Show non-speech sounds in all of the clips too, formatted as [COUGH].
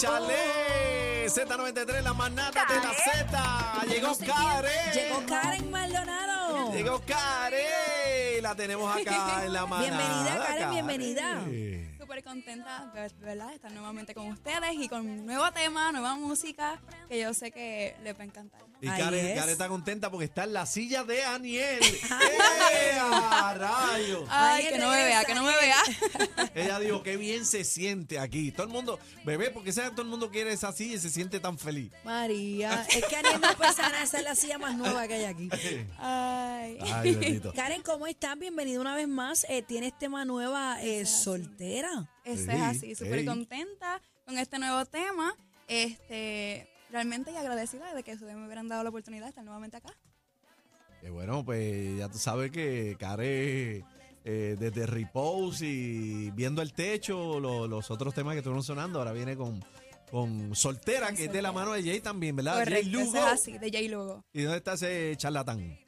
¡Échale! Z93, la manada de la Z. Llegó Karen. Llegó Karen Maldonado. Llegó Karen. La tenemos [LAUGHS] acá en la manada. Bienvenida, Karen, bienvenida. Súper contenta, ver- ¿verdad? de Estar nuevamente con ustedes y con un nuevo tema, nueva música que yo sé que les va a encantar. Y Karen, es. Karen está contenta porque está en la silla de Aniel. [LAUGHS] ¡Eh, a rayos! Ay, que no me vea, que no me vea. Ella dijo que bien se siente aquí. Todo el mundo, bebé, porque sea todo el mundo quiere esa silla y se siente tan feliz. María, es que Aniel no puede sanar, esa es la silla más nueva que hay aquí. [LAUGHS] Ay. Ay, bendito. Karen, ¿cómo estás? Bienvenida una vez más. Eh, ¿Tienes tema nueva eh, soltera? Eso es así, súper ey. contenta con este nuevo tema. Este, realmente y agradecida de que ustedes me hubieran dado la oportunidad de estar nuevamente acá. Eh, bueno, pues ya tú sabes que Karen, eh, desde Repose y viendo el techo, lo- los otros temas que estuvieron sonando, ahora viene con, con Soltera, que es de la mano de Jay también, ¿verdad? Jay Correcto, eso Lugo. es así, de J Lugo. ¿Y dónde está ese charlatán?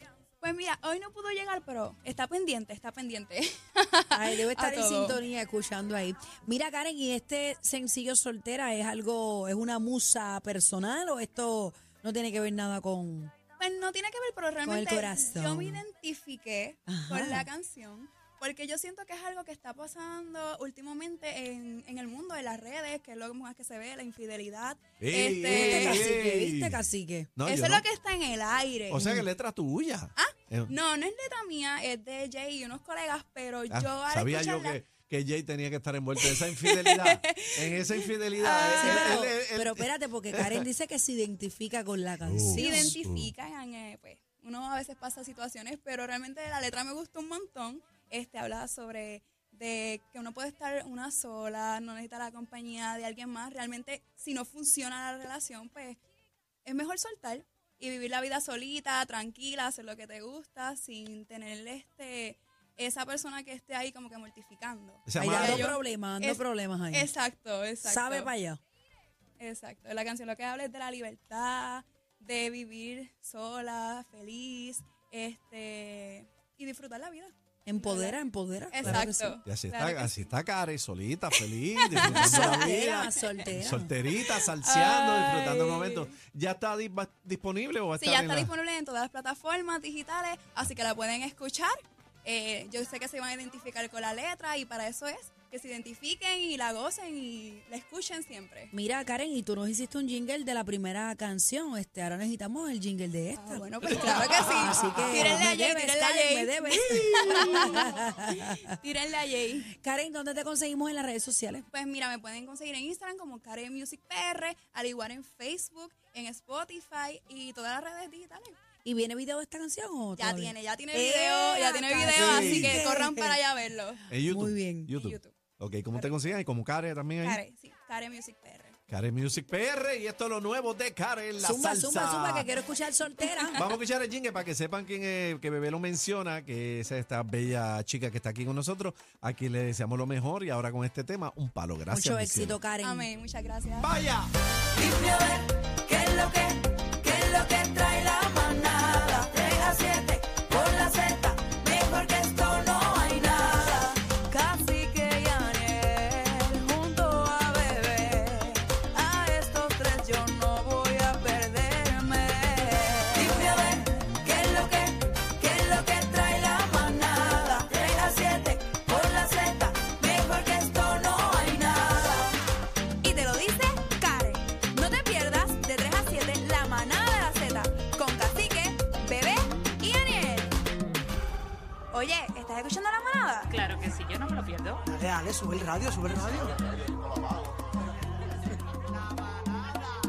Pues mira, hoy no pudo llegar, pero está pendiente, está pendiente. [LAUGHS] Ay, debe estar A en sintonía escuchando ahí. Mira, Karen, ¿y este sencillo soltera es algo, es una musa personal o esto no tiene que ver nada con... Pues no tiene que ver, pero realmente corazón. yo me identifiqué Ajá. con la canción porque yo siento que es algo que está pasando últimamente en, en el mundo de las redes, que es lo más que se ve, la infidelidad. Ey, ¿Viste, Este, cacique? ey. ¿Viste, cacique? No, Eso es no. lo que está en el aire. O sea que letra tuya. Ah, No, no es letra mía, es de Jay y unos colegas, pero ah, yo al sabía yo escucharla- que, que Jay tenía que estar envuelto en esa infidelidad. en esa infidelidad. [LAUGHS] Sí, Él- pero, él- él- él- pero espérate, porque Karen dice que se identifica con la canción. se identifican, eh, pues uno a veces pasa situaciones, pero realmente la letra me gustó un montón. Este habla sobre de que uno puede estar una sola, no necesita la compañía de alguien más. Realmente, si no funciona la relación, pues es mejor soltar y vivir la vida solita, tranquila, hacer lo que te gusta, sin tener este esa persona que esté ahí como que mortificando. Se Ahí llama- dando yo- problemas, es- problemas ahí. Exacto, exacto. Sabe para allá. Exacto. La canción lo que habla es de la libertad, de vivir sola, feliz, este y disfrutar la vida. Empodera, empodera. claro que sí. Exacto. Y así claro está, así sí. está Karen, solita, feliz, [LAUGHS] disfrutando la Soltera, vida. soltera. Solterita, salseando, Ay. disfrutando el momento. ¿Ya está di- disponible o va a Sí, estar ya en está la- disponible en todas las plataformas digitales, así que la pueden escuchar. Eh, yo sé que se van a identificar con la letra y para eso es que se identifiquen y la gocen y la escuchen siempre. Mira, Karen, y tú nos hiciste un jingle de la primera canción. Este, ahora necesitamos el jingle de esta. Ah, bueno, pues claro que sí. Así que tírenle a Jay, tírenle a Jay. [LAUGHS] Tírenle a Jay. Karen, ¿dónde te conseguimos en las redes sociales? Pues mira, me pueden conseguir en Instagram como Karen Music PR, al igual en Facebook, en Spotify y todas las redes digitales. ¿Y viene video de esta canción o Ya todavía? tiene, ya tiene ¡Eh, video, ya tiene video, así que corran para allá a verlo. En YouTube. Muy bien. YouTube. YouTube. Ok, ¿cómo te consiguen? Y como Karen también ahí. Karen, sí, Karen Music PR. Karen Music PR y esto es lo nuevo de Karen, la Zumba, salsa. zumba, zumba, que quiero escuchar soltera. [LAUGHS] Vamos a escuchar el jingle para que sepan quién es, que Bebé lo menciona, que es esta bella chica que está aquí con nosotros. Aquí le deseamos lo mejor y ahora con este tema, un palo. Gracias. Mucho éxito. Karen. Amén, muchas gracias. ¡Vaya! Oye, ¿estás escuchando la manada? Claro que sí, yo no me lo pierdo. Dale, dale, sube el radio, sube el radio.